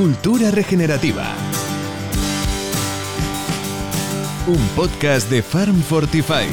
Cultura Regenerativa. Un podcast de Farm Fortify.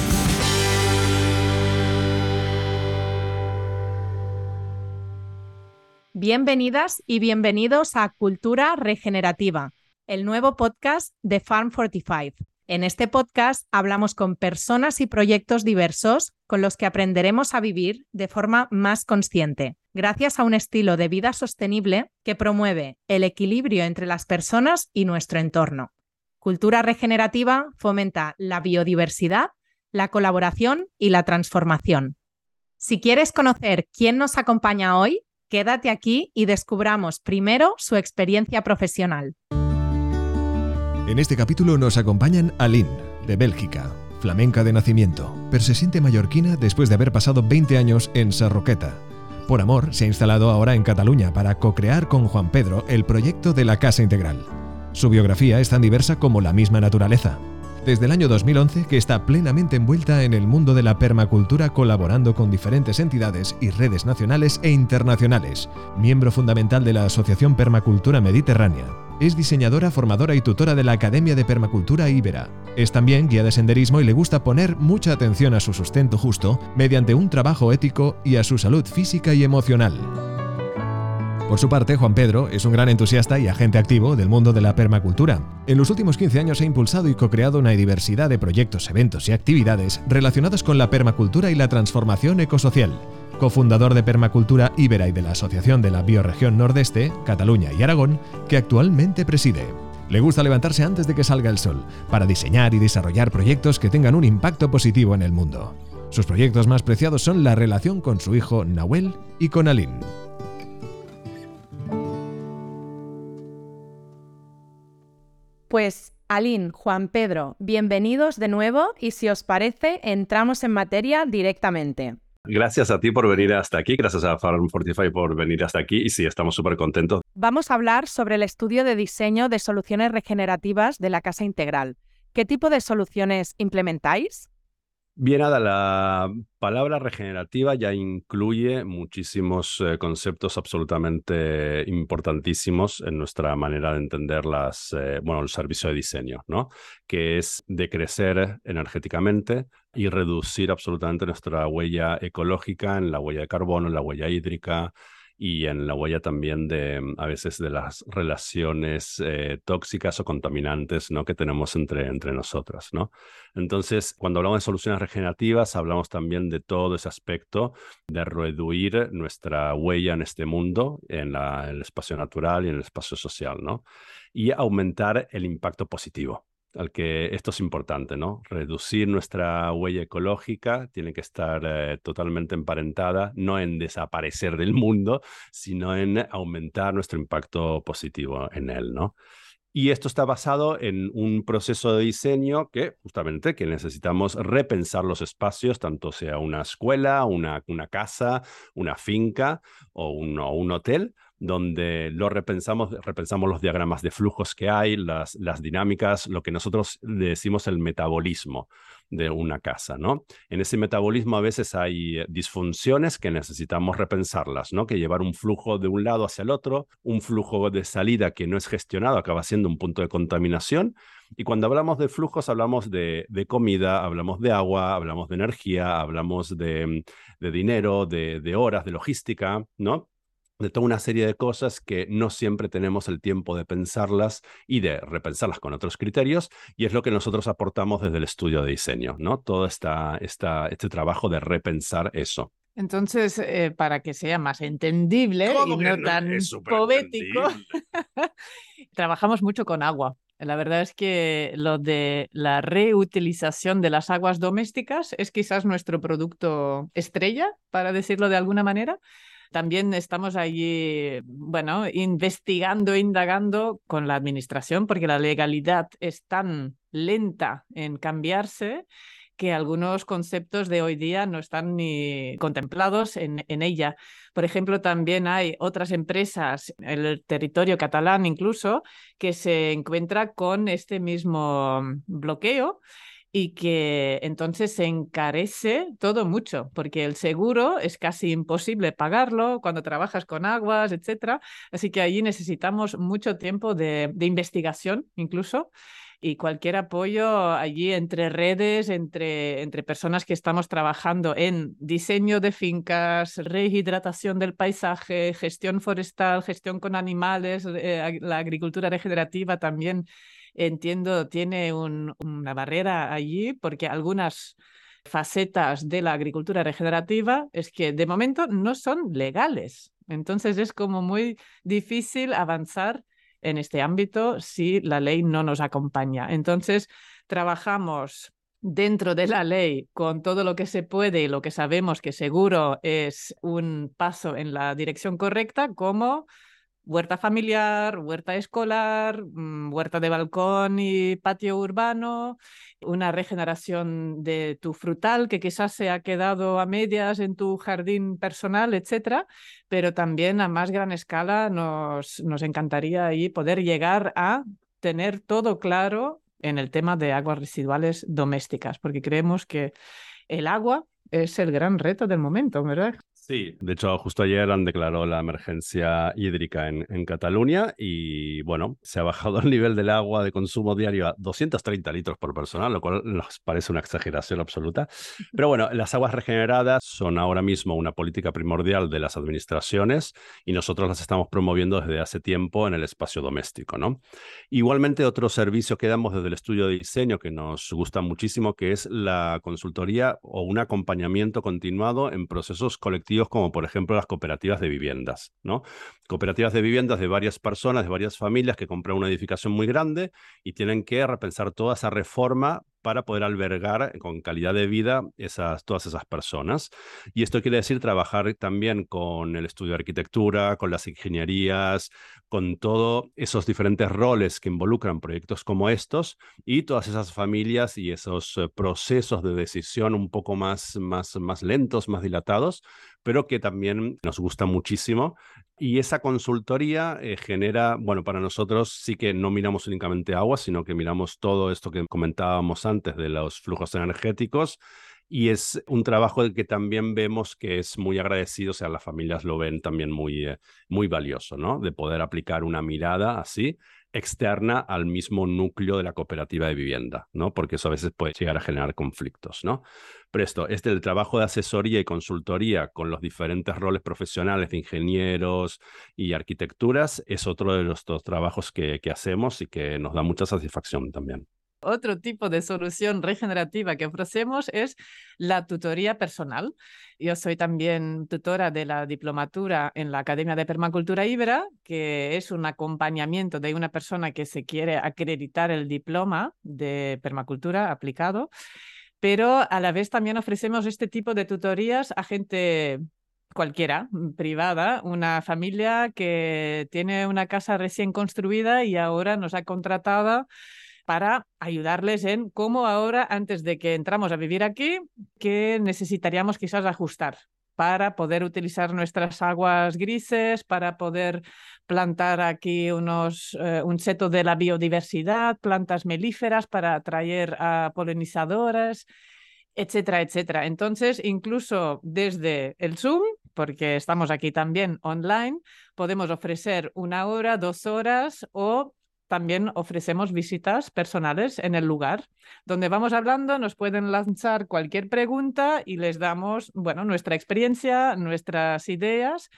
Bienvenidas y bienvenidos a Cultura Regenerativa, el nuevo podcast de Farm Fortify. En este podcast hablamos con personas y proyectos diversos con los que aprenderemos a vivir de forma más consciente, gracias a un estilo de vida sostenible que promueve el equilibrio entre las personas y nuestro entorno. Cultura regenerativa fomenta la biodiversidad, la colaboración y la transformación. Si quieres conocer quién nos acompaña hoy, quédate aquí y descubramos primero su experiencia profesional. En este capítulo nos acompañan Aline, de Bélgica, flamenca de nacimiento, pero se siente mallorquina después de haber pasado 20 años en Sarroqueta. Por amor, se ha instalado ahora en Cataluña para co-crear con Juan Pedro el proyecto de la Casa Integral. Su biografía es tan diversa como la misma naturaleza desde el año 2011 que está plenamente envuelta en el mundo de la permacultura colaborando con diferentes entidades y redes nacionales e internacionales, miembro fundamental de la Asociación Permacultura Mediterránea. Es diseñadora, formadora y tutora de la Academia de Permacultura Ibera. Es también guía de senderismo y le gusta poner mucha atención a su sustento justo mediante un trabajo ético y a su salud física y emocional. Por su parte, Juan Pedro es un gran entusiasta y agente activo del mundo de la permacultura. En los últimos 15 años ha impulsado y co-creado una diversidad de proyectos, eventos y actividades relacionados con la permacultura y la transformación ecosocial. Cofundador de Permacultura Ibera y de la Asociación de la Bioregión Nordeste, Cataluña y Aragón, que actualmente preside. Le gusta levantarse antes de que salga el sol, para diseñar y desarrollar proyectos que tengan un impacto positivo en el mundo. Sus proyectos más preciados son la relación con su hijo Nahuel y con Aline. Pues Aline, Juan Pedro, bienvenidos de nuevo y si os parece, entramos en materia directamente. Gracias a ti por venir hasta aquí, gracias a Farm Fortify por venir hasta aquí y sí, estamos súper contentos. Vamos a hablar sobre el estudio de diseño de soluciones regenerativas de la Casa Integral. ¿Qué tipo de soluciones implementáis? Bien, nada, la palabra regenerativa ya incluye muchísimos eh, conceptos absolutamente importantísimos en nuestra manera de entender las, eh, bueno, el servicio de diseño, ¿no? Que es decrecer energéticamente y reducir absolutamente nuestra huella ecológica en la huella de carbono, en la huella hídrica, y en la huella también de mm, a veces de las relaciones eh, tóxicas o contaminantes ¿no? que tenemos entre, entre nosotras. ¿no? Entonces, cuando hablamos de soluciones regenerativas, hablamos también de todo ese aspecto de reducir nuestra huella en este mundo, en, la, en el espacio natural y en el espacio social, ¿no? y aumentar el impacto positivo al que esto es importante, ¿no? Reducir nuestra huella ecológica tiene que estar eh, totalmente emparentada, no en desaparecer del mundo, sino en aumentar nuestro impacto positivo en él, ¿no? Y esto está basado en un proceso de diseño que justamente que necesitamos repensar los espacios, tanto sea una escuela, una, una casa, una finca o un, o un hotel, donde lo repensamos, repensamos los diagramas de flujos que hay, las, las dinámicas, lo que nosotros decimos el metabolismo de una casa, ¿no? En ese metabolismo a veces hay disfunciones que necesitamos repensarlas, ¿no? Que llevar un flujo de un lado hacia el otro, un flujo de salida que no es gestionado acaba siendo un punto de contaminación. Y cuando hablamos de flujos, hablamos de, de comida, hablamos de agua, hablamos de energía, hablamos de, de dinero, de, de horas, de logística, ¿no? De toda una serie de cosas que no siempre tenemos el tiempo de pensarlas y de repensarlas con otros criterios, y es lo que nosotros aportamos desde el estudio de diseño, ¿no? Todo esta, esta, este trabajo de repensar eso. Entonces, eh, para que sea más entendible y no, tan poético, trabajamos mucho con agua. La verdad es que lo de la reutilización de las aguas domésticas es quizás nuestro producto estrella, para decirlo de alguna manera. También estamos allí, bueno, investigando, indagando con la administración, porque la legalidad es tan lenta en cambiarse que algunos conceptos de hoy día no están ni contemplados en, en, ella. Por ejemplo, también hay otras empresas, en el territorio catalán incluso, que se encuentra con este mismo bloqueo y que entonces se encarece todo mucho, porque el seguro es casi imposible pagarlo cuando trabajas con aguas, etc. Así que allí necesitamos mucho tiempo de, de investigación incluso y cualquier apoyo allí entre redes, entre, entre personas que estamos trabajando en diseño de fincas, rehidratación del paisaje, gestión forestal, gestión con animales, eh, la agricultura regenerativa también entiendo tiene una barrera allí porque algunas facetas de la agricultura regenerativa es que de momento no son legales. Entonces es como muy difícil avanzar en este ámbito si la ley no nos acompaña. Entonces, trabajamos dentro de la ley con todo lo que se puede y lo que sabemos que seguro es un paso en la dirección correcta, como huerta familiar, huerta escolar, mm, huerta de balcón y patio urbano, una regeneración de tu frutal que quizás se ha quedado a medias en tu jardín personal, etcétera, pero también a más gran escala nos, nos encantaría ahí poder llegar a tener todo claro en el tema de aguas residuales domésticas, porque creemos que el agua es el gran reto del momento, ¿verdad? Sí, de hecho, justo ayer han declarado la emergencia hídrica en, Cataluña y, bueno, se ha bajado el nivel del agua de consumo diario a 230 litros por persona, lo cual nos parece una exageración absoluta. Pero bueno, las aguas regeneradas son ahora mismo una política primordial de las administraciones y nosotros las estamos promoviendo desde hace tiempo en el espacio doméstico, ¿no? Igualmente, otro servicio que damos desde el estudio de diseño que nos gusta muchísimo, que es la consultoría o un acompañamiento continuado en procesos colectivos como por ejemplo las cooperativas de viviendas, ¿no? Cooperativas de viviendas de varias personas, de varias familias que compran una edificación muy grande y tienen que repensar toda esa reforma para poder albergar con calidad de vida esas, todas esas personas. Y esto quiere decir trabajar también con el estudio de arquitectura, con las ingenierías, con todos esos diferentes roles que involucran proyectos como estos y todas esas familias y esos eh, procesos de decisión un poco más, más, más lentos, más dilatados, pero que también nos gusta muchísimo y esa consultoría eh, genera, bueno, para nosotros sí que no miramos únicamente agua, sino que miramos todo esto que comentábamos antes de los flujos energéticos. Y es un trabajo que también vemos que es muy agradecido, o sea, las familias lo ven también muy, eh, muy valioso, ¿no? De poder aplicar una mirada así externa al mismo núcleo de la cooperativa de vivienda, ¿no? Porque eso a veces puede llegar a generar conflictos, ¿no? Pero esto, este el trabajo de asesoría y consultoría con los diferentes roles profesionales de ingenieros y arquitecturas es otro de los trabajos que, que hacemos y que nos da mucha satisfacción también. Otro tipo de solución regenerativa que ofrecemos es la tutoría personal. Yo soy también tutora de la diplomatura en la Academia de Permacultura Ibera, que es un acompañamiento de una persona que se quiere acreditar el diploma de permacultura aplicado, pero a la vez también ofrecemos este tipo de tutorías a gente cualquiera, privada, una familia que tiene una casa recién construida y ahora nos ha contratado para ayudarles en cómo ahora, antes de que entramos a vivir aquí, qué necesitaríamos quizás ajustar para poder utilizar nuestras aguas grises, para poder plantar aquí unos, eh, un seto de la biodiversidad, plantas melíferas para atraer a polinizadoras, etcétera, etcétera. Entonces, incluso desde el Zoom, porque estamos aquí también online, podemos ofrecer una hora, dos horas o también ofrecemos visitas personales en el lugar, donde vamos hablando, nos pueden lanzar cualquier pregunta y les damos, bueno, nuestra experiencia, nuestras ideas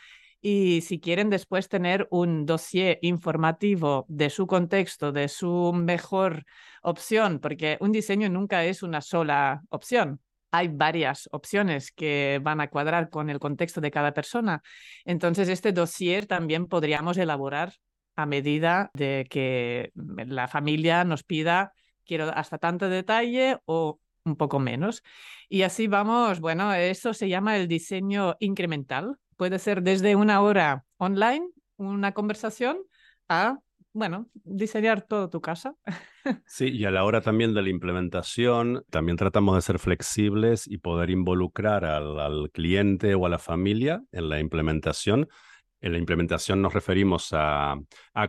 y si quieren después tener un dossier informativo de su contexto, de su mejor opción, porque un diseño nunca es una sola opción. Hay varias opciones que van a cuadrar con el contexto de cada persona. Entonces, este dossier también podríamos elaborar a medida de que la familia nos pida, quiero hasta tanto detalle o un poco menos. Y así vamos, bueno, eso se llama el diseño incremental. Puede ser desde una hora online, una conversación, a, bueno, diseñar toda tu casa. Sí, y a la hora también de la implementación, también tratamos de ser flexibles y poder involucrar al, al cliente o a la familia en la implementación en la implementación nos referimos a,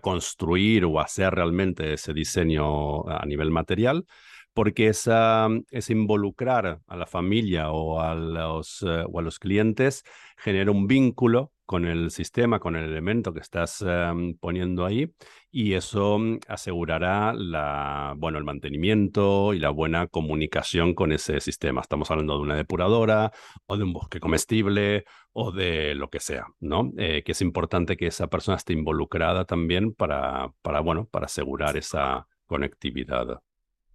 construir o hacer realmente ese diseño a nivel material, porque esa, ese involucrar a la familia o a los, eh, o a los clientes genera un vínculo con el sistema, con el elemento que estás em, poniendo ahí y eso mm, asegurará la, bueno, el mantenimiento y la buena comunicación con ese sistema. Estamos hablando de una depuradora o de un bosque comestible o de lo que sea, ¿no? Eh, que es importante que esa persona esté involucrada también para, para, bueno, para asegurar esa conectividad.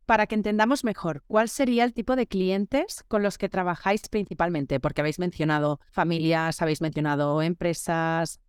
Para que entendamos mejor, ¿cuál sería el tipo de clientes con los que trabajáis principalmente? Porque habéis mencionado familias, habéis mencionado empresas.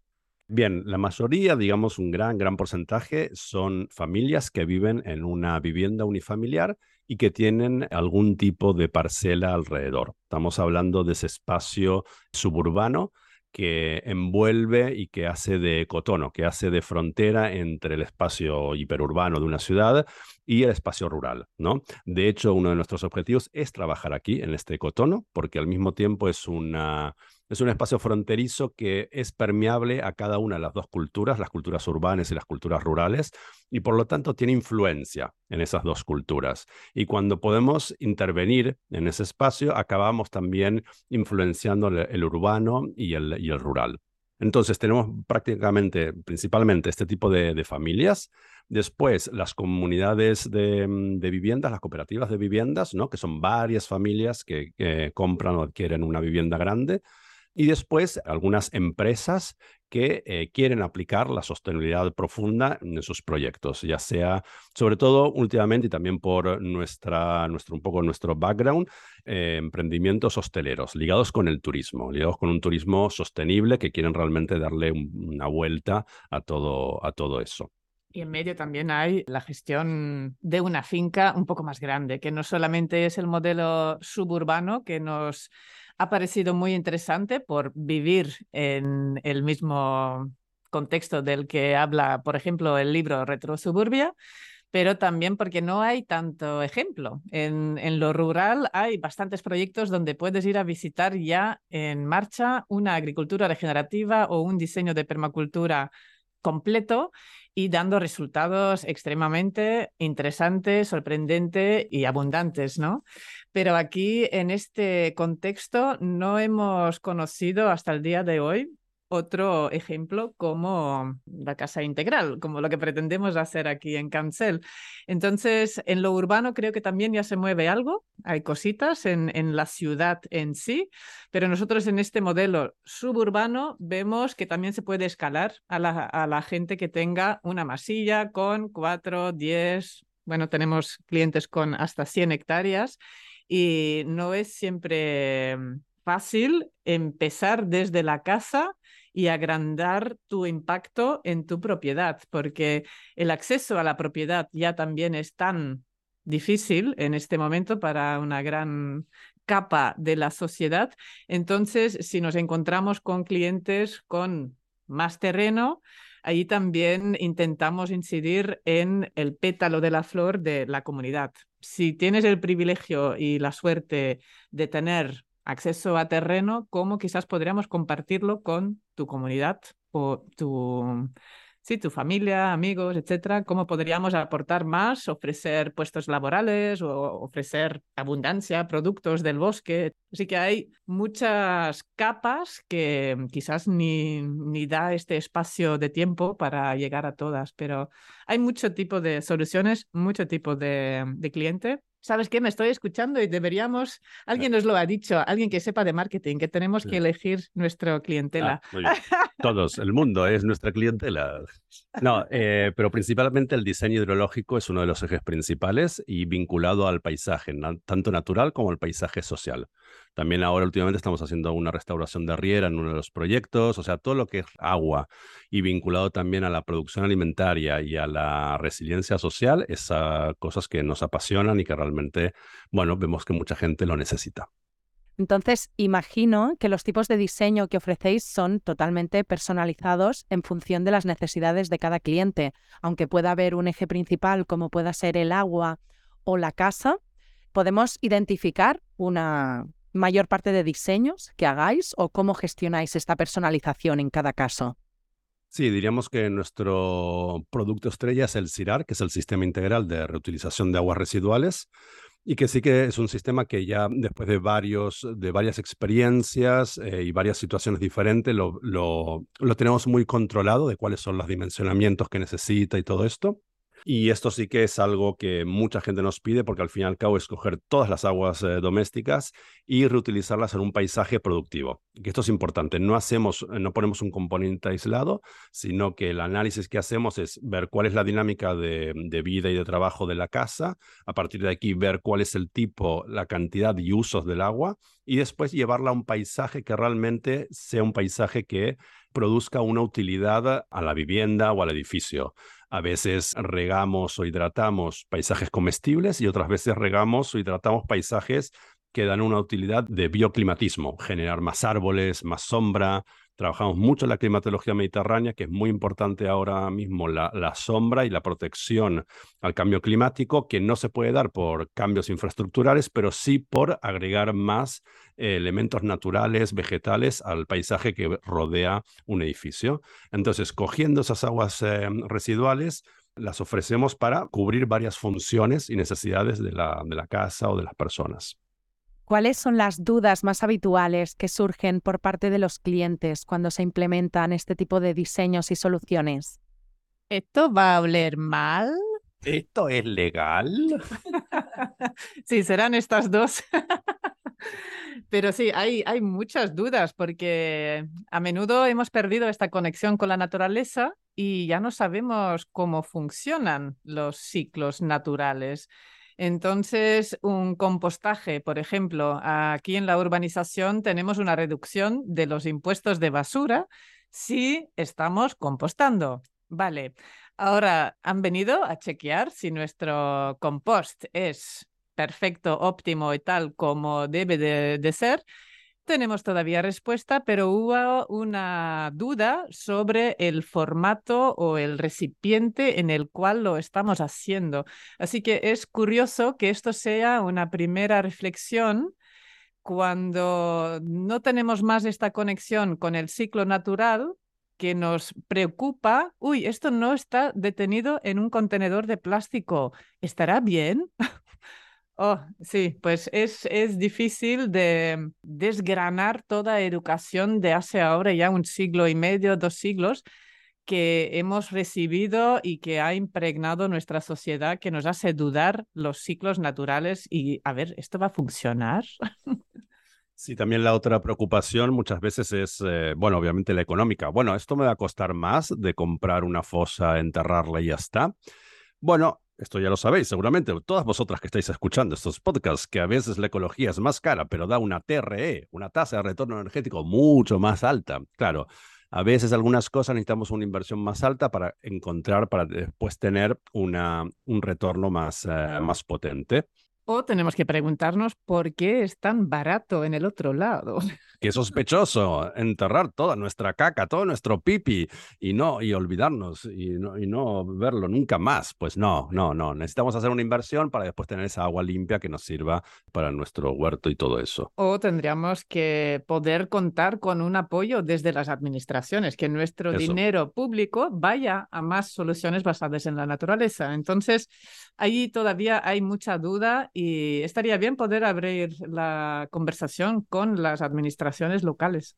Bien, la mayoría, digamos un gran, gran porcentaje, son familias que viven en una vivienda unifamiliar y que tienen algún tipo de parcela alrededor. Estamos hablando de ese espacio suburbano que envuelve y que hace de cotono, que hace de frontera entre el espacio hiperurbano de una ciudad y el espacio rural, ¿no? De hecho, uno de nuestros objetivos es trabajar aquí, en este cotono, porque al mismo tiempo es una es un espacio fronterizo que es permeable a cada una de las dos culturas, las culturas urbanas y las culturas rurales, y por lo tanto tiene influencia en esas dos culturas. Y cuando podemos intervenir en ese espacio, acabamos también influenciando el, urbano y el, y el rural. Entonces tenemos prácticamente, principalmente, este tipo de, familias. Después, las comunidades de, viviendas, las cooperativas de viviendas, ¿no? que son varias familias que compran o adquieren una vivienda grande. Y después algunas empresas que eh, quieren aplicar la sostenibilidad profunda en sus proyectos, ya sea, sobre todo últimamente y también por nuestra, nuestro, un poco nuestro background, eh, emprendimientos hosteleros ligados con el turismo, ligados con un turismo sostenible que quieren realmente darle una vuelta a todo, a todo eso. Y en medio también hay la gestión de una finca un poco más grande, que no solamente es el modelo suburbano que nos ha parecido muy interesante por vivir en el mismo contexto del que habla, por ejemplo, el libro Retro Suburbia, pero también porque no hay tanto ejemplo. En, en, lo rural hay bastantes proyectos donde puedes ir a visitar ya en marcha una agricultura regenerativa o un diseño de permacultura completo y dando resultados extremadamente interesantes, sorprendentes y abundantes, ¿no? Pero aquí, en este contexto, no hemos conocido hasta el día de hoy otro ejemplo como la casa integral, como lo que pretendemos hacer aquí en Cancel. Entonces, en lo urbano creo que también ya se mueve algo, hay cositas en, en la ciudad en sí, pero nosotros en este modelo suburbano vemos que también se puede escalar a la, a la gente que tenga una masilla con 4, 10, bueno, tenemos clientes con hasta 100 hectáreas y no es siempre fácil empezar desde la casa y agrandar tu impacto en tu propiedad, porque el acceso a la propiedad ya también es tan difícil en este momento para una gran capa de la sociedad. Entonces, si nos encontramos con clientes con más terreno, ahí también intentamos incidir en el pétalo de la flor de la comunidad. Si tienes el privilegio y la suerte de tener acceso a terreno, cómo quizás podríamos compartirlo con tu comunidad o tu, sí, tu familia, amigos, etcétera, cómo podríamos aportar más, ofrecer puestos laborales o ofrecer abundancia, productos del bosque. Así que hay muchas capas que quizás ni, ni da este espacio de tiempo para llegar a todas, pero hay mucho tipo de soluciones, mucho tipo de, de cliente ¿sabes qué? Me estoy escuchando y deberíamos, alguien nos lo ha dicho, alguien que sepa de marketing, que tenemos que elegir nuestra clientela. Ah, Todos, el mundo es nuestra clientela. No, eh, pero principalmente el diseño hidrológico es uno de los ejes principales y vinculado al paisaje, tanto natural como al paisaje social. También ahora últimamente estamos haciendo una restauración de riera en uno de los proyectos, o sea, todo lo que es agua y vinculado también a la producción alimentaria y a la resiliencia social, es cosas que nos apasionan y que realmente, bueno, vemos que mucha gente lo necesita. Entonces, imagino que los tipos de diseño que ofrecéis son totalmente personalizados en función de las necesidades de cada cliente, aunque pueda haber un eje principal como pueda ser el agua o la casa, podemos identificar una, mayor parte de diseños que hagáis o cómo gestionáis esta personalización en cada caso? Sí, diríamos que nuestro producto estrella es el CIRAR, que es el Sistema Integral de Reutilización de Aguas Residuales, y que sí que es un sistema que ya después de, varios, de varias experiencias eh, y varias situaciones diferentes lo, lo, lo tenemos muy controlado de cuáles son los dimensionamientos que necesita y todo esto. Y esto sí que es algo que mucha gente nos pide porque al fin y al cabo es coger todas las aguas eh, domésticas y reutilizarlas en un paisaje productivo. Que esto es importante. No hacemos, no ponemos un componente aislado, sino que el análisis que hacemos es ver cuál es la dinámica de vida y de trabajo de la casa. A partir de aquí ver cuál es el tipo, la cantidad y usos del agua y después llevarla a un paisaje que realmente sea un paisaje que produzca una utilidad a la vivienda o al edificio. A veces regamos o hidratamos paisajes comestibles y otras veces regamos o hidratamos paisajes que dan una utilidad de bioclimatismo, generar más árboles, más sombra, Trabajamos mucho en la climatología mediterránea, que es muy importante ahora mismo la, sombra y la protección al cambio climático, que no se puede dar por cambios infraestructurales, pero sí por agregar más eh, elementos naturales, vegetales al paisaje que rodea un edificio. Entonces, cogiendo esas aguas eh, residuales, las ofrecemos para cubrir varias funciones y necesidades de la casa o de las personas. ¿Cuáles son las dudas más habituales que surgen por parte de los clientes cuando se implementan este tipo de diseños y soluciones? ¿Esto va a oler mal? ¿Esto es legal? sí, serán estas dos. Pero sí, hay, hay muchas dudas porque a menudo hemos perdido esta conexión con la naturaleza y ya no sabemos cómo funcionan los ciclos naturales. Entonces, un compostaje, por ejemplo, aquí en la urbanización tenemos una reducción de los impuestos de basura si estamos compostando. Vale, ahora han venido a chequear si nuestro compost es perfecto, óptimo y tal como debe de, ser tenemos todavía respuesta, pero hubo una duda sobre el formato o el recipiente en el cual lo estamos haciendo. Así que es curioso que esto sea una primera reflexión cuando no tenemos más esta conexión con el ciclo natural que nos preocupa, uy, esto no está detenido en un contenedor de plástico, ¿estará bien? Oh, sí, pues es, es difícil de desgranar toda educación de hace ahora ya un siglo y medio, dos siglos, que hemos recibido y que ha impregnado nuestra sociedad, que nos hace dudar los ciclos naturales y, a ver, ¿esto va a funcionar? Sí, también la otra preocupación muchas veces es, eh, bueno, obviamente la económica. Bueno, esto me va a costar más de comprar una fosa, enterrarla y ya está. Bueno, esto ya lo sabéis seguramente, todas vosotras que estáis escuchando estos podcasts, que a veces la ecología es más cara, pero da una TRE, una tasa de retorno energético mucho más alta. Claro, a veces algunas cosas necesitamos una inversión más alta para encontrar, para después tener una, un retorno más, eh, más potente. O tenemos que preguntarnos por qué es tan barato en el otro lado. Qué sospechoso enterrar toda nuestra caca, todo nuestro pipi y no y olvidarnos y no, y no verlo nunca más. Pues no, no, no. Necesitamos hacer una inversión para después tener esa agua limpia que nos sirva para nuestro huerto y todo eso. O tendríamos que poder contar con un apoyo desde las administraciones, que nuestro dinero público vaya a más soluciones basadas en la naturaleza. Entonces, ahí todavía hay mucha duda y estaría bien poder abrir la conversación con las administraciones locales.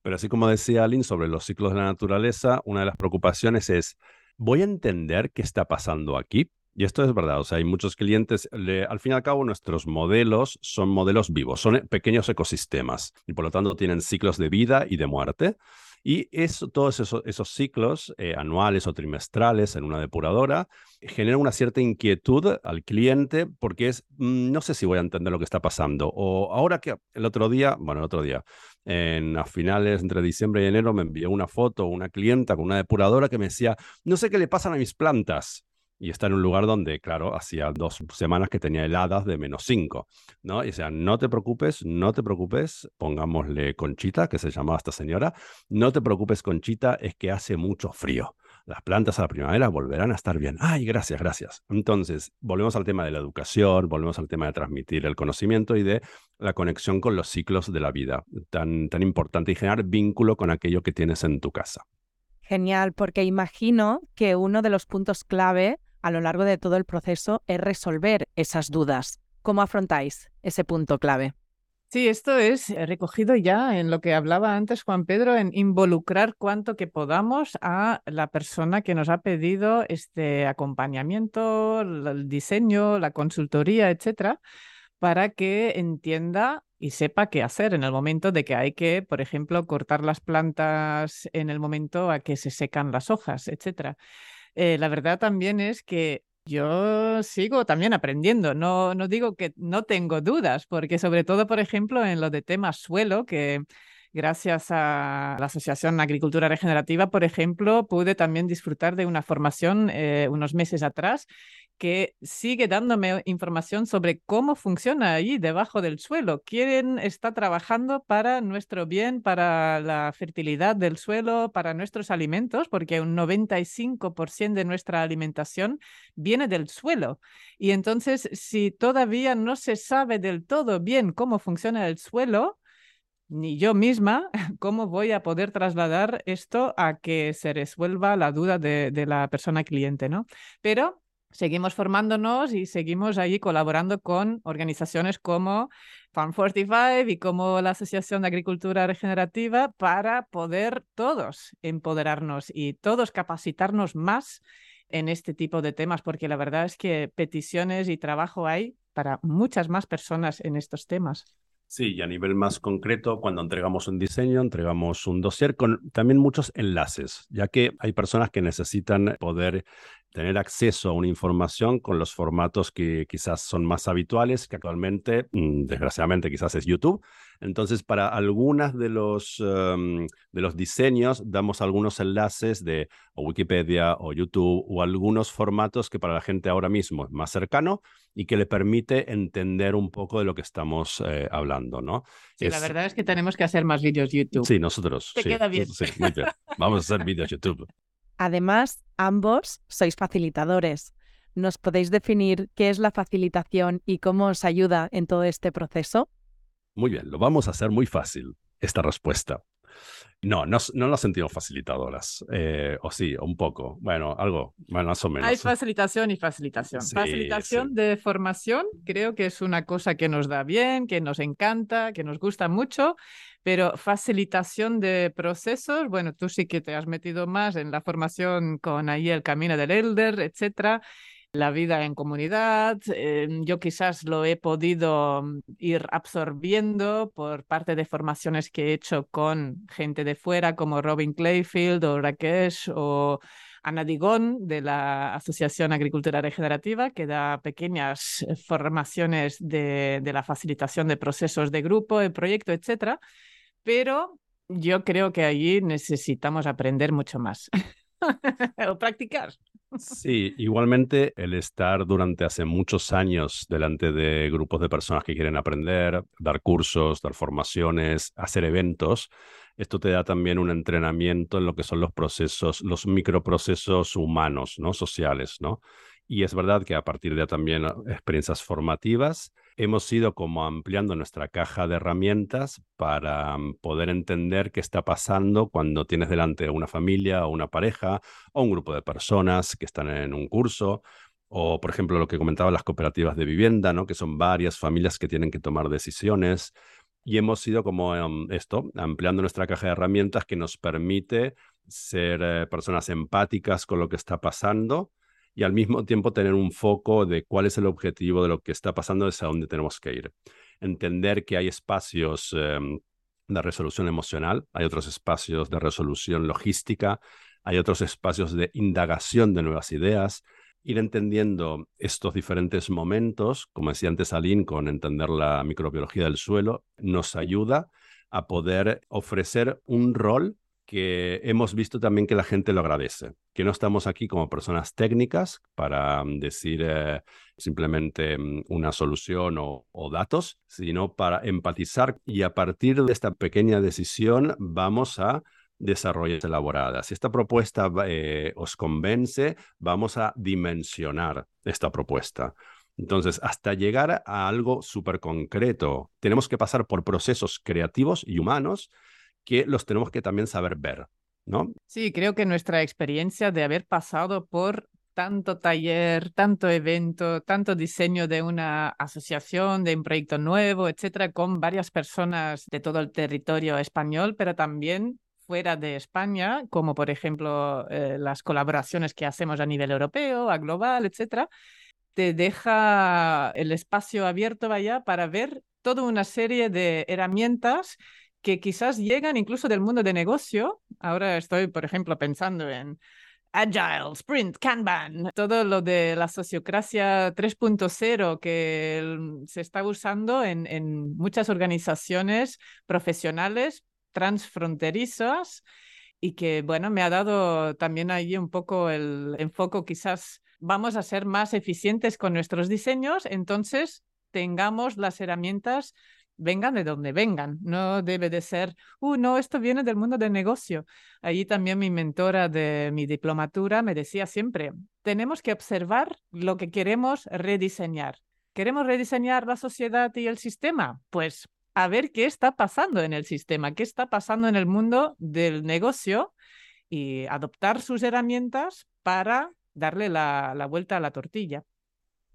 Pero así como decía Aline sobre los ciclos de la naturaleza, una de las preocupaciones es, ¿voy a entender qué está pasando aquí? Y esto es verdad, o sea, hay muchos clientes, al fin y al cabo nuestros modelos son modelos vivos, son pequeños ecosistemas y por lo tanto tienen ciclos de vida y de muerte. Y eso, todos esos, esos ciclos eh, anuales o trimestrales en una depuradora generan una cierta inquietud al cliente porque es, mm, no sé si voy a entender lo que está pasando. O ahora que el otro día, bueno, el otro día, en a finales entre diciembre y enero me envió una foto una clienta con una depuradora que me decía, no sé qué le pasan a mis plantas y está en un lugar donde, claro, hacía dos semanas que tenía heladas de menos cinco, ¿no? Y o sea, no te preocupes, no te preocupes, pongámosle Conchita, que se llamaba esta señora, no te preocupes, Conchita, es que hace mucho frío. Las plantas a la primavera volverán a estar bien. Ay, gracias, gracias. Entonces, volvemos al tema de la educación, volvemos al tema de transmitir el conocimiento y de la conexión con los ciclos de la vida, tan, tan importante y generar vínculo con aquello que tienes en tu casa. Genial, porque imagino que uno de los puntos clave a lo largo de todo el proceso es resolver esas dudas. ¿Cómo afrontáis ese punto clave? Sí, esto es recogido ya en lo que hablaba antes Juan Pedro, en involucrar cuanto que podamos a la persona que nos ha pedido este acompañamiento, el diseño, la consultoría, etcétera, para que entienda y sepa qué hacer en el momento de que hay que, por ejemplo, cortar las plantas en el momento a que se secan las hojas, etcétera. Eh, la verdad también es que yo sigo también aprendiendo, no, no digo que no tengo dudas, porque sobre todo, por ejemplo, en lo de temas suelo, que gracias a la Asociación Agricultura Regenerativa, por ejemplo, pude también disfrutar de una formación eh, unos meses atrás que sigue dándome información sobre cómo funciona ahí debajo del suelo, quién está trabajando para nuestro bien, para la fertilidad del suelo, para nuestros alimentos, porque un 95% de nuestra alimentación viene del suelo. Y entonces, si todavía no se sabe del todo bien cómo funciona el suelo, ni yo misma, cómo voy a poder trasladar esto a que se resuelva la duda de, la persona cliente, ¿no? Pero seguimos formándonos y seguimos ahí colaborando con organizaciones como Farm 45 y como la Asociación de Agricultura Regenerativa para poder todos empoderarnos y todos capacitarnos más en este tipo de temas, porque la verdad es que peticiones y trabajo hay para muchas más personas en estos temas. Sí, y a nivel más concreto, cuando entregamos un diseño, entregamos un dossier con también muchos enlaces, ya que hay personas que necesitan poder tener acceso a una información con los formatos que quizás son más habituales, que actualmente, mm, desgraciadamente, quizás es YouTube. Entonces, para algunas de los, em, de los diseños, damos algunos enlaces de Wikipedia o YouTube o algunos formatos que para la gente ahora mismo es más cercano y que le permite entender un poco de lo que estamos eh, hablando, ¿no? Sí, la verdad es que tenemos que hacer más vídeos YouTube. Sí, nosotros. Te queda bien. Sí, muy bien. Vamos a hacer vídeos YouTube. Además, ambos sois facilitadores. ¿Nos podéis definir qué es la facilitación y cómo os ayuda en todo este proceso? Muy bien, lo vamos a hacer muy fácil, esta respuesta. No, no, no las sentimos facilitadoras. Eh, o sí, un poco. Bueno, algo, más o menos. Hay facilitación y facilitación. facilitación de formación creo que es una cosa que nos da bien, que nos encanta, que nos gusta mucho, pero facilitación de procesos, bueno, tú sí que te has metido más en la formación con ahí el camino del elder, etcétera la vida en comunidad. Eh, yo quizás lo he podido mm, ir absorbiendo por parte de formaciones que he hecho con gente de fuera como Robin Clayfield o Rakesh o Ana Digón de la Asociación Agricultura Regenerativa, que da pequeñas eh, formaciones de, de la facilitación de procesos de grupo, de proyecto, etc. Pero yo creo que allí necesitamos aprender mucho más o practicar. Sí, igualmente el estar durante hace muchos años delante de grupos de personas que quieren aprender, dar cursos, dar formaciones, hacer eventos, esto te da también un entrenamiento en lo que son los procesos, los microprocesos humanos, ¿no? Sociales, ¿no? Y es verdad que a partir de también experiencias formativas, hemos ido como ampliando nuestra caja de herramientas para mm, poder entender qué está pasando cuando tienes delante una familia o una pareja o un grupo de personas que están en un curso o por ejemplo lo que comentaba las cooperativas de vivienda, ¿no? que son varias familias que tienen que tomar decisiones y hemos ido como em, esto, ampliando nuestra caja de herramientas que nos permite ser eh, personas empáticas con lo que está pasando y al mismo tiempo tener un foco de cuál es el objetivo de lo que está pasando, hacia dónde tenemos que ir. Entender que hay espacios em, de resolución emocional, hay otros espacios de resolución logística, hay otros espacios de indagación de nuevas ideas. Ir entendiendo estos diferentes momentos, como decía antes Aline, con entender la microbiología del suelo, nos ayuda a poder ofrecer un rol que hemos visto también que la gente lo agradece, que no estamos aquí como personas técnicas para mm, decir eh, simplemente mm, una solución o, datos, sino para empatizar y a partir de esta pequeña decisión vamos a desarrollar elaboradas. Si esta propuesta eh, os convence, vamos a dimensionar esta propuesta. Entonces, hasta llegar a algo súper concreto, tenemos que pasar por procesos creativos y humanos que los tenemos que también saber ver. ¿no? Sí, creo que nuestra experiencia de haber pasado por tanto taller, tanto evento, tanto diseño de una asociación, de un proyecto nuevo, etcétera, con varias personas de todo el territorio español, pero también fuera de España, como por ejemplo eh, las colaboraciones que hacemos a nivel europeo, a global, etcétera, te deja el espacio abierto vaya para ver toda una serie de herramientas que quizás llegan incluso del mundo de negocio. Ahora estoy, por ejemplo, pensando en Agile, Sprint, Kanban, todo lo de la sociocracia 3.0 que se está usando en, muchas organizaciones profesionales transfronterizas y que, bueno, me ha dado también ahí un poco el enfoque, quizás vamos a ser más eficientes con nuestros diseños, entonces tengamos las herramientas vengan de donde vengan. No debe de ser, uh, no, esto viene del mundo del negocio. Allí también mi mentora de mi diplomatura me decía siempre, tenemos que observar lo que queremos rediseñar. ¿Queremos rediseñar la sociedad y el sistema? Pues a ver qué está pasando en el sistema, qué está pasando en el mundo del negocio y adoptar sus herramientas para darle la, la vuelta a la tortilla.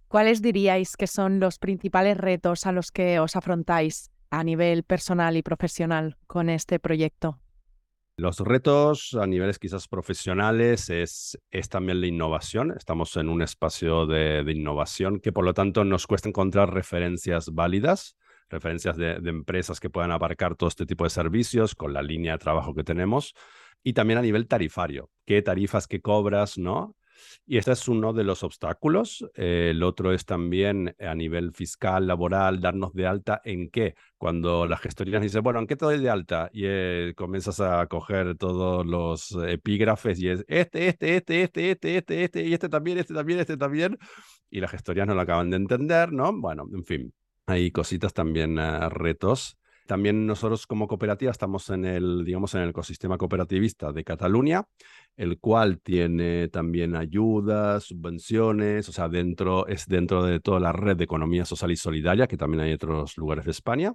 ¿Cuáles diríais que son los principales retos a los que os afrontáis a nivel personal y profesional con este proyecto? Los retos a niveles quizás profesionales es, es también la innovación. Estamos en un espacio de, innovación que por lo tanto nos cuesta encontrar referencias válidas, referencias de, de, empresas que puedan abarcar todo este tipo de servicios con la línea de trabajo que tenemos. Y también a nivel tarifario, qué tarifas que cobras, ¿no? Y este es uno de los obstáculos. Eh, el otro es también a nivel fiscal, laboral, darnos de alta en qué. Cuando la gestoría dice, bueno, ¿en qué te doy de alta? Y eh, comienzas a coger todos los epígrafes y es este, este, este, este, este, este, este, y este también, este también, este también. Y las gestorías no lo acaban de entender, ¿no? Bueno, en fin, hay cositas también, uh, retos. También nosotros como cooperativa estamos en el, digamos, en el ecosistema cooperativista de Cataluña, el cual tiene también ayudas, subvenciones, o sea, dentro, es dentro de toda la red de economía social y solidaria, que también hay en otros lugares de España.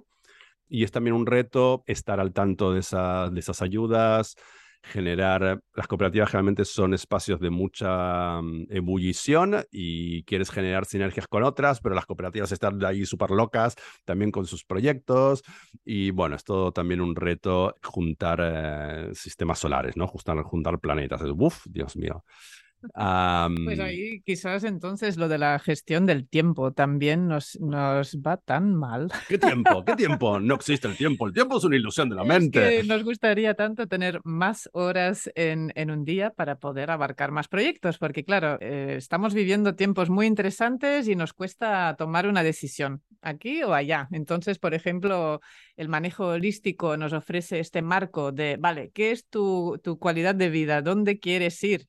Y es también un reto estar al tanto de, de esas ayudas, generar, las cooperativas generalmente son espacios de mucha mm, ebullición y quieres generar sinergias con otras, pero las cooperativas están ahí súper locas también con sus proyectos y bueno, es todo también un reto juntar eh, sistemas solares, ¿no? Juntar, juntar planetas. Uf, Dios mío pues ahí quizás entonces lo de la gestión del tiempo también nos, nos va tan mal. ¿Qué tiempo? ¿Qué tiempo? No existe el tiempo. El tiempo es una ilusión de la mente. nos gustaría tanto tener más horas en, en, un día para poder abarcar más proyectos, porque claro, eh, estamos viviendo tiempos muy interesantes y nos cuesta tomar una decisión aquí o allá. Entonces, por ejemplo, el manejo holístico nos ofrece este marco de, vale, ¿qué es tu, tu cualidad de vida? ¿Dónde quieres ir?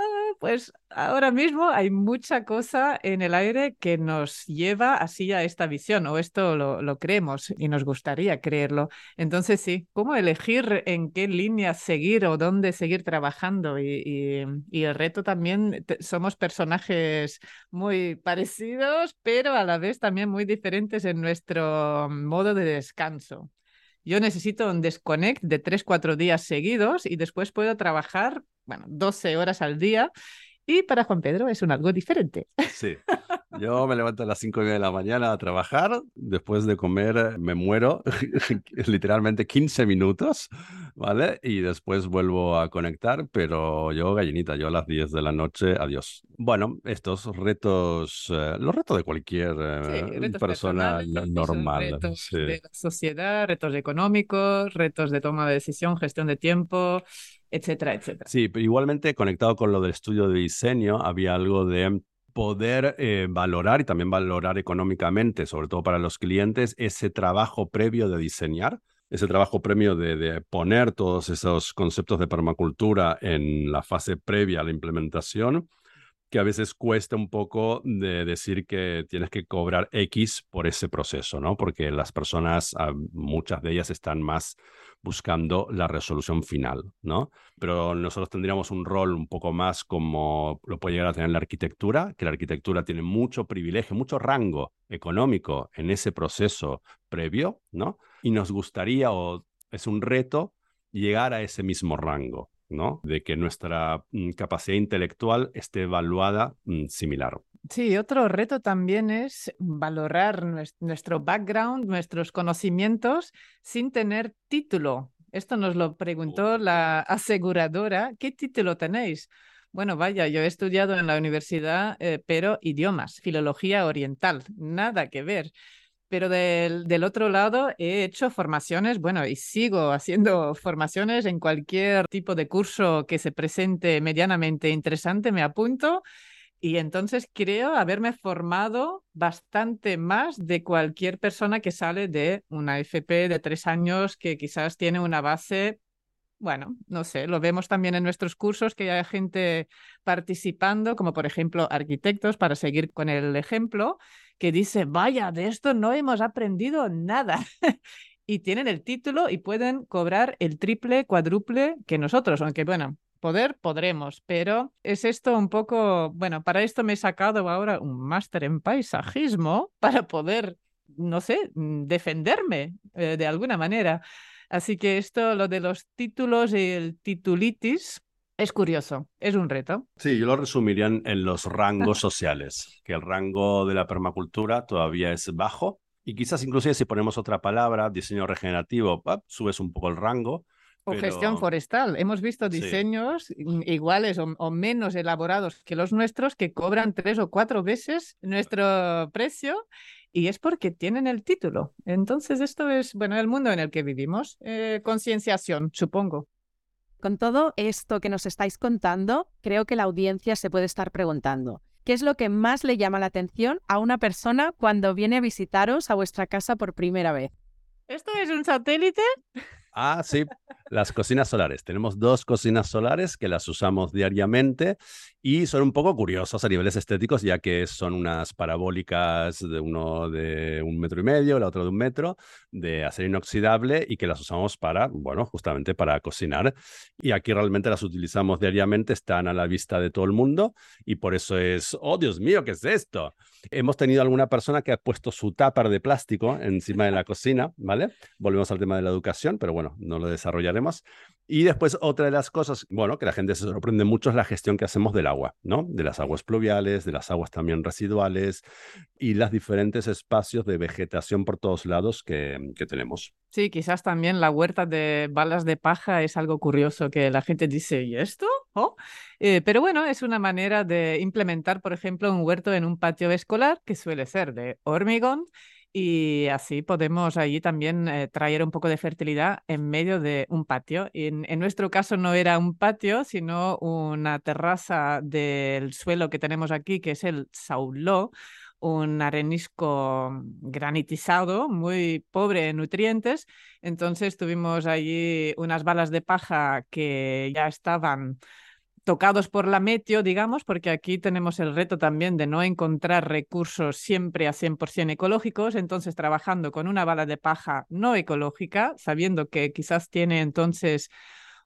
Ah, pues ahora mismo hay mucha cosa en el aire que nos lleva así a esta visión, o esto lo, creemos y nos gustaría creerlo. Entonces, sí, ¿cómo elegir en qué línea seguir o dónde seguir trabajando? Y, el reto también, somos personajes muy parecidos, pero a la vez también muy diferentes en nuestro modo de descanso. Yo necesito un desconnect de 3-4 días seguidos y después puedo trabajar bueno, 12 horas al día. Y para Juan Pedro es un algo diferente. Sí. Yo me levanto a las 5 de la mañana a trabajar. Después de comer me muero literalmente 15 minutos, ¿vale? Y después vuelvo a conectar, pero yo gallinita, yo a las 10 de la noche, adiós. Bueno, estos retos, eh, los retos de cualquier eh, persona normal. Retos de la sociedad, retos económicos, retos de toma de decisión, gestión de tiempo, etcétera, etcétera. Sí, pero igualmente conectado con lo del estudio de diseño, había algo de poder eh, valorar y también valorar económicamente, sobre todo para los clientes, ese trabajo previo de diseñar, ese trabajo previo de, de, poner todos esos conceptos de permacultura en la fase previa a la implementación, que a veces cuesta un poco de decir que tienes que cobrar X por ese proceso, ¿no? Porque las personas, ah, muchas de ellas están más buscando la resolución final, ¿no? Pero nosotros tendríamos un rol un poco más como lo puede llegar a tener la arquitectura, que la arquitectura tiene mucho privilegio, mucho rango económico en ese proceso previo, ¿no? Y nos gustaría, o es un reto, llegar a ese mismo rango, ¿no? De que nuestra mm, capacidad intelectual esté evaluada mm, similar. Sí, otro reto también es valorar nuestro background, nuestros conocimientos sin tener título. Esto nos lo preguntó la aseguradora. ¿Qué título tenéis? Bueno, vaya, yo he estudiado en la universidad, eh, pero idiomas, filología oriental, nada que ver. Pero del, del, otro lado he hecho formaciones, bueno, y sigo haciendo formaciones en cualquier tipo de curso que se presente medianamente interesante, me apunto. Y entonces creo haberme formado bastante más de cualquier persona que sale de una FP de tres años que quizás tiene una base bueno, no sé, lo vemos también en nuestros cursos que hay gente participando, como por ejemplo arquitectos, para seguir con el ejemplo, que dice, vaya, de esto no hemos aprendido nada. y tienen el título y pueden cobrar el triple, cuádruple que nosotros, aunque bueno, poder podremos, pero es esto un poco, bueno, para esto me he sacado ahora un máster en paisajismo para poder, no sé, mm, defenderme eh, de alguna manera. Así que esto, lo de los títulos y el titulitis, es curioso, es un reto. Sí, yo lo resumiría en, los rangos sociales, que el rango de la permacultura todavía es bajo y quizás inclusive si ponemos otra palabra, diseño regenerativo, subes un poco el rango. O gestión forestal. Hemos visto diseños iguales o, menos elaborados que los nuestros que cobran tres o cuatro veces nuestro precio y es porque tienen el título. Entonces, esto es, bueno, el mundo en el que vivimos. Eh, concienciación, supongo. Con todo esto que nos estáis contando, creo que la audiencia se puede estar preguntando, ¿qué es lo que más le llama la atención a una persona cuando viene a visitaros a vuestra casa por primera vez? ¿Esto es un satélite? Ah, sí, las cocinas solares. Tenemos dos cocinas solares que las usamos diariamente y son un poco curiosos a niveles estéticos, ya que son unas parabólicas de uno de un metro y medio, la otra de un metro, de acero inoxidable y que las usamos para, bueno, justamente para cocinar. Y aquí realmente las utilizamos diariamente, están a la vista de todo el mundo y por eso es, oh Dios mío, ¿qué es esto? Hemos tenido alguna persona que ha puesto su tupper de plástico encima de la cocina, ¿vale? Volvemos al tema de la educación, pero bueno, no lo desarrollaremos. Y después otra de las cosas, bueno, que la gente se sorprende mucho es la gestión que hacemos del agua, ¿no? De las aguas pluviales, de las aguas también residuales y los diferentes espacios de vegetación por todos lados que, que tenemos. Sí, quizás también la huerta de balas de paja es algo curioso que la gente dice, ¿y esto? ¿Oh? Eh, pero bueno, es una manera de implementar, por ejemplo, un huerto en un patio escolar que suele ser de hormigón y así podemos allí también eh, traer un poco de fertilidad en medio de un patio. En, en, nuestro caso no era un patio, sino una terraza del suelo que tenemos aquí, que es el sauló, un arenisco granitizado, muy pobre en nutrientes. Entonces tuvimos allí unas balas de paja que ya estaban tocados por la meteo, digamos, porque aquí tenemos el reto también de no encontrar recursos siempre a 100% ecológicos, entonces trabajando con una bala de paja no ecológica, sabiendo que quizás tiene entonces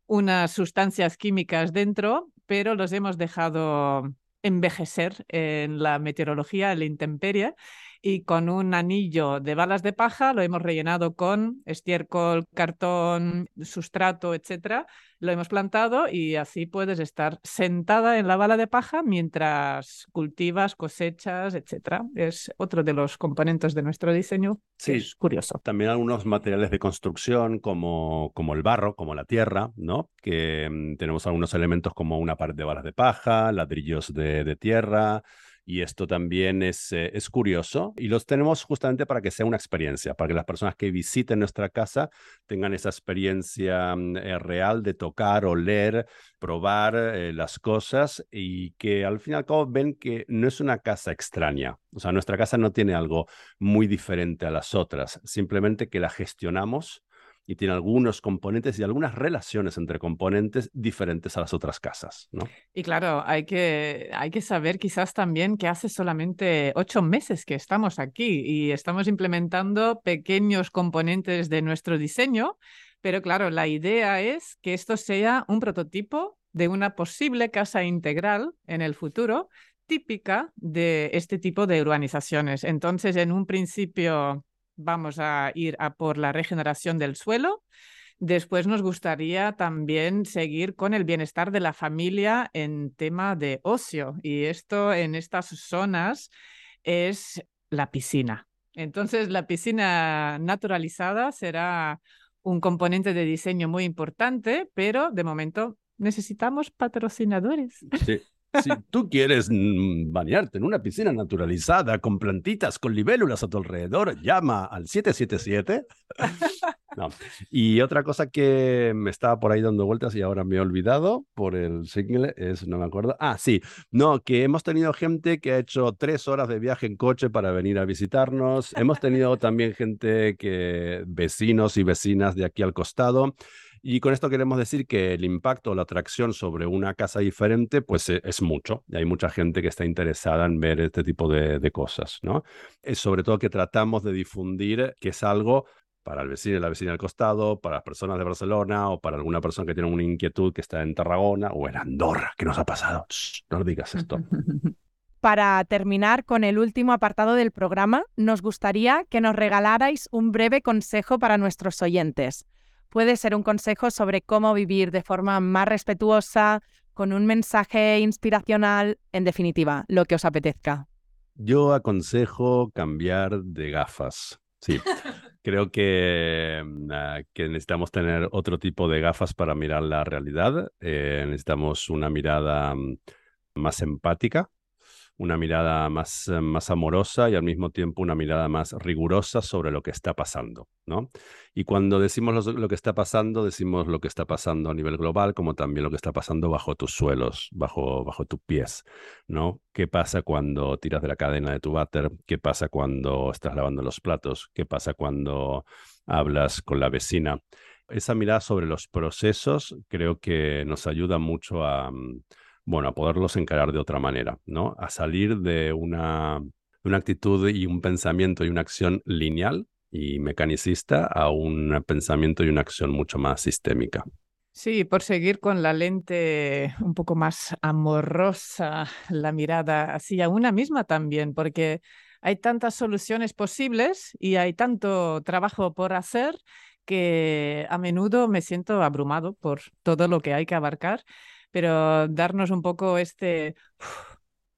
unas sustancias químicas dentro, pero los hemos dejado envejecer en la meteorología, en la intemperie, y con un anillo de balas de paja lo hemos rellenado con estiércol, cartón, sustrato, etcétera. Lo hemos plantado y así puedes estar sentada en la bala de paja mientras cultivas, cosechas, etcétera. Es otro de los componentes de nuestro diseño. Sí, es curioso. También algunos materiales de construcción como, como el barro, como la tierra, ¿no? Que mm, tenemos algunos elementos como una pared de balas de paja, ladrillos de, de tierra y esto también es, eh, es curioso y los tenemos justamente para que sea una experiencia, para que las personas que visiten nuestra casa tengan esa experiencia mm, eh, real de tocar, oler, probar eh, las cosas y que al fin y al cabo ven que no es una casa extraña. O sea, nuestra casa no tiene algo muy diferente a las otras, simplemente que la gestionamos y tiene algunos componentes y algunas relaciones entre componentes diferentes a las otras casas, ¿no? Y claro, hay que, hay que saber quizás también que hace solamente ocho meses que estamos aquí y estamos implementando pequeños componentes de nuestro diseño, pero claro, la idea es que esto sea un prototipo de una posible casa integral en el futuro típica de este tipo de urbanizaciones. Entonces, en un principio vamos a ir a por la regeneración del suelo, Después nos gustaría también seguir con el bienestar de la familia en tema de ocio y esto en estas zonas es la piscina. Entonces, la piscina naturalizada será un componente de diseño muy importante, pero de momento necesitamos patrocinadores. Sí. Si tú quieres mm, bañarte en una piscina naturalizada con plantitas, con libélulas a tu alrededor, llama al 777. No. Y otra cosa que me estaba por ahí dando vueltas y ahora me he olvidado por el single es, no me acuerdo. Ah, sí, no, que hemos tenido gente que ha hecho tres horas de viaje en coche para venir a visitarnos. Hemos tenido también gente que, vecinos y vecinas de aquí al costado. Y con esto queremos decir que el impacto o la atracción sobre una casa diferente, pues e, es mucho. Y hay mucha gente que está interesada en ver este tipo de, cosas, ¿no? Es sobre todo que tratamos de difundir que es algo para el vecino y la vecina al costado, para las personas de Barcelona o para alguna persona que tiene una inquietud que está en Tarragona o en Andorra. ¿Qué nos ha pasado? no lo digas esto. Para terminar con el último apartado del programa, nos gustaría que nos regalarais un breve consejo para nuestros oyentes. Puede ser un consejo sobre cómo vivir de forma más respetuosa, con un mensaje inspiracional, en definitiva, lo que os apetezca. Yo aconsejo cambiar de gafas. Sí, creo que, ah, que, necesitamos tener otro tipo de gafas para mirar la realidad. Eh, necesitamos una mirada mm, más empática una mirada más, eh, más amorosa y al mismo tiempo una mirada más rigurosa sobre lo que está pasando, ¿no? Y cuando decimos lo, que está pasando, decimos lo que está pasando a nivel global, como también lo que está pasando bajo tus suelos, bajo, bajo tus pies, ¿no? ¿Qué pasa cuando tiras de la cadena de tu váter? ¿Qué pasa cuando estás lavando los platos? ¿Qué pasa cuando hablas con la vecina? Esa mirada sobre los procesos creo que nos ayuda mucho a mm, bueno, a poderlos encarar de otra manera, ¿no? A salir de una, una actitud y un pensamiento y una acción lineal y mecanicista a un pensamiento y una acción mucho más sistémica. Sí, por seguir con la lente un poco más amorosa, la mirada hacia una misma también, porque hay tantas soluciones posibles y hay tanto trabajo por hacer que a menudo me siento abrumado por todo lo que hay que abarcar pero darnos un poco este,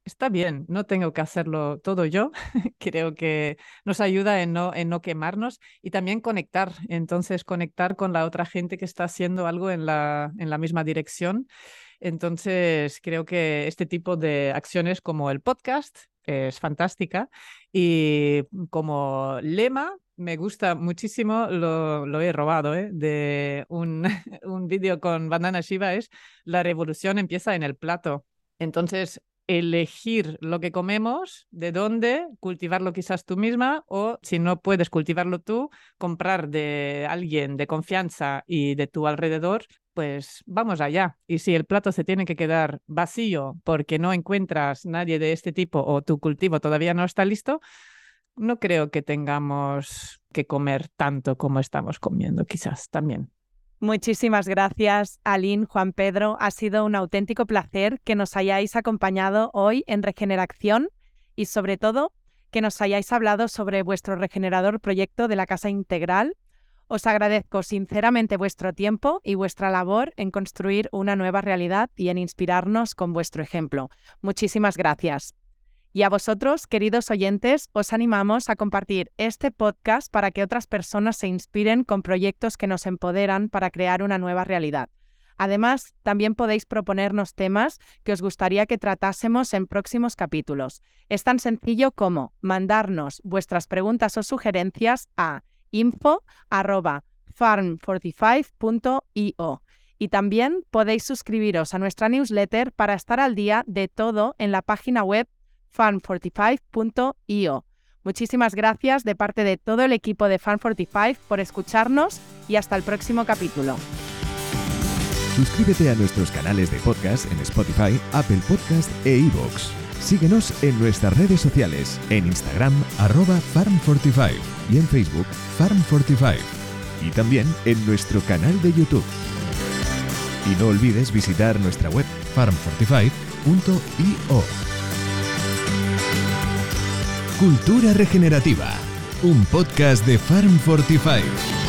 está bien, no tengo que hacerlo todo yo, creo que nos ayuda en no, en no quemarnos y también conectar, entonces conectar con la otra gente que está haciendo algo en la, en la misma dirección. Entonces, creo que este tipo de acciones como el podcast es fantástica y como lema me gusta muchísimo, lo, lo he robado ¿eh? de un, un vídeo con Bandana Shiva, es la revolución empieza en el plato. Entonces, elegir lo que comemos, de dónde, cultivarlo quizás tú misma o si no puedes cultivarlo tú, comprar de alguien de confianza y de tu alrededor, pues vamos allá. Y si el plato se tiene que quedar vacío porque no encuentras nadie de este tipo o tu cultivo todavía no está listo, no creo que tengamos que comer tanto como estamos comiendo, quizás también. Muchísimas gracias, Aline, Juan Pedro. Ha sido un auténtico placer que nos hayáis acompañado hoy en Regeneración y sobre todo que nos hayáis hablado sobre vuestro regenerador proyecto de la Casa Integral. Os agradezco sinceramente vuestro tiempo y vuestra labor en construir una nueva realidad y en inspirarnos con vuestro ejemplo. Muchísimas gracias. Y a vosotros, queridos oyentes, os animamos a compartir este podcast para que otras personas se inspiren con proyectos que nos empoderan para crear una nueva realidad. Además, también podéis proponernos temas que os gustaría que tratásemos en próximos capítulos. Es tan sencillo como mandarnos vuestras preguntas o sugerencias a info@farm45.io. Y también podéis suscribiros a nuestra newsletter para estar al día de todo en la página web fan45.io. Muchísimas gracias de parte de todo el equipo de Fan45 por escucharnos y hasta el próximo capítulo. Suscríbete a nuestros canales de podcast en Spotify, Apple Podcast e iVoox. Síguenos en nuestras redes sociales, en Instagram, arroba Farm45 y en Facebook, Farm45. Y también en nuestro canal de YouTube. Y no olvides visitar nuestra web farm45.io. Cultura Regenerativa, un podcast de Farm 45.